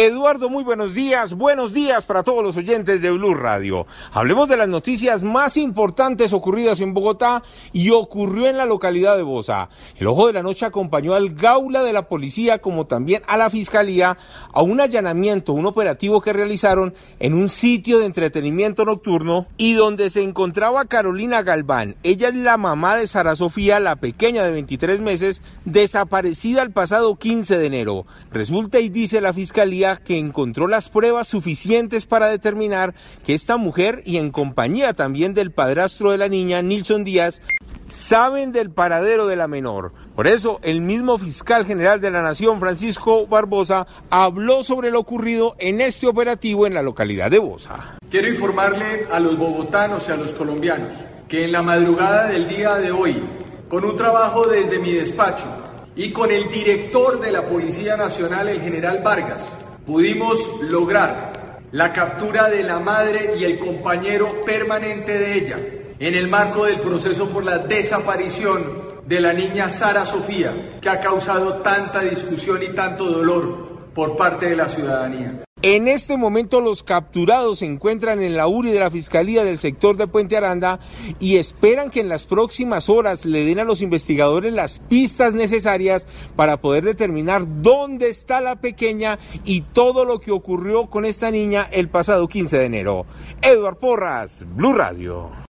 Eduardo, muy buenos días. Buenos días para todos los oyentes de Blue Radio. Hablemos de las noticias más importantes ocurridas en Bogotá y ocurrió en la localidad de Bosa. El ojo de la noche acompañó al gaula de la policía como también a la fiscalía a un allanamiento, un operativo que realizaron en un sitio de entretenimiento nocturno y donde se encontraba Carolina Galván. Ella es la mamá de Sara Sofía, la pequeña de 23 meses, desaparecida el pasado 15 de enero. Resulta y dice la fiscalía que encontró las pruebas suficientes para determinar que esta mujer y en compañía también del padrastro de la niña, Nilson Díaz, saben del paradero de la menor. Por eso, el mismo fiscal general de la Nación, Francisco Barbosa, habló sobre lo ocurrido en este operativo en la localidad de Bosa. Quiero informarle a los bogotanos y a los colombianos que en la madrugada del día de hoy, con un trabajo desde mi despacho y con el director de la Policía Nacional, el general Vargas, pudimos lograr la captura de la madre y el compañero permanente de ella en el marco del proceso por la desaparición de la niña Sara Sofía, que ha causado tanta discusión y tanto dolor por parte de la ciudadanía. En este momento los capturados se encuentran en la URI de la Fiscalía del sector de Puente Aranda y esperan que en las próximas horas le den a los investigadores las pistas necesarias para poder determinar dónde está la pequeña y todo lo que ocurrió con esta niña el pasado 15 de enero. Eduard Porras, Blue Radio.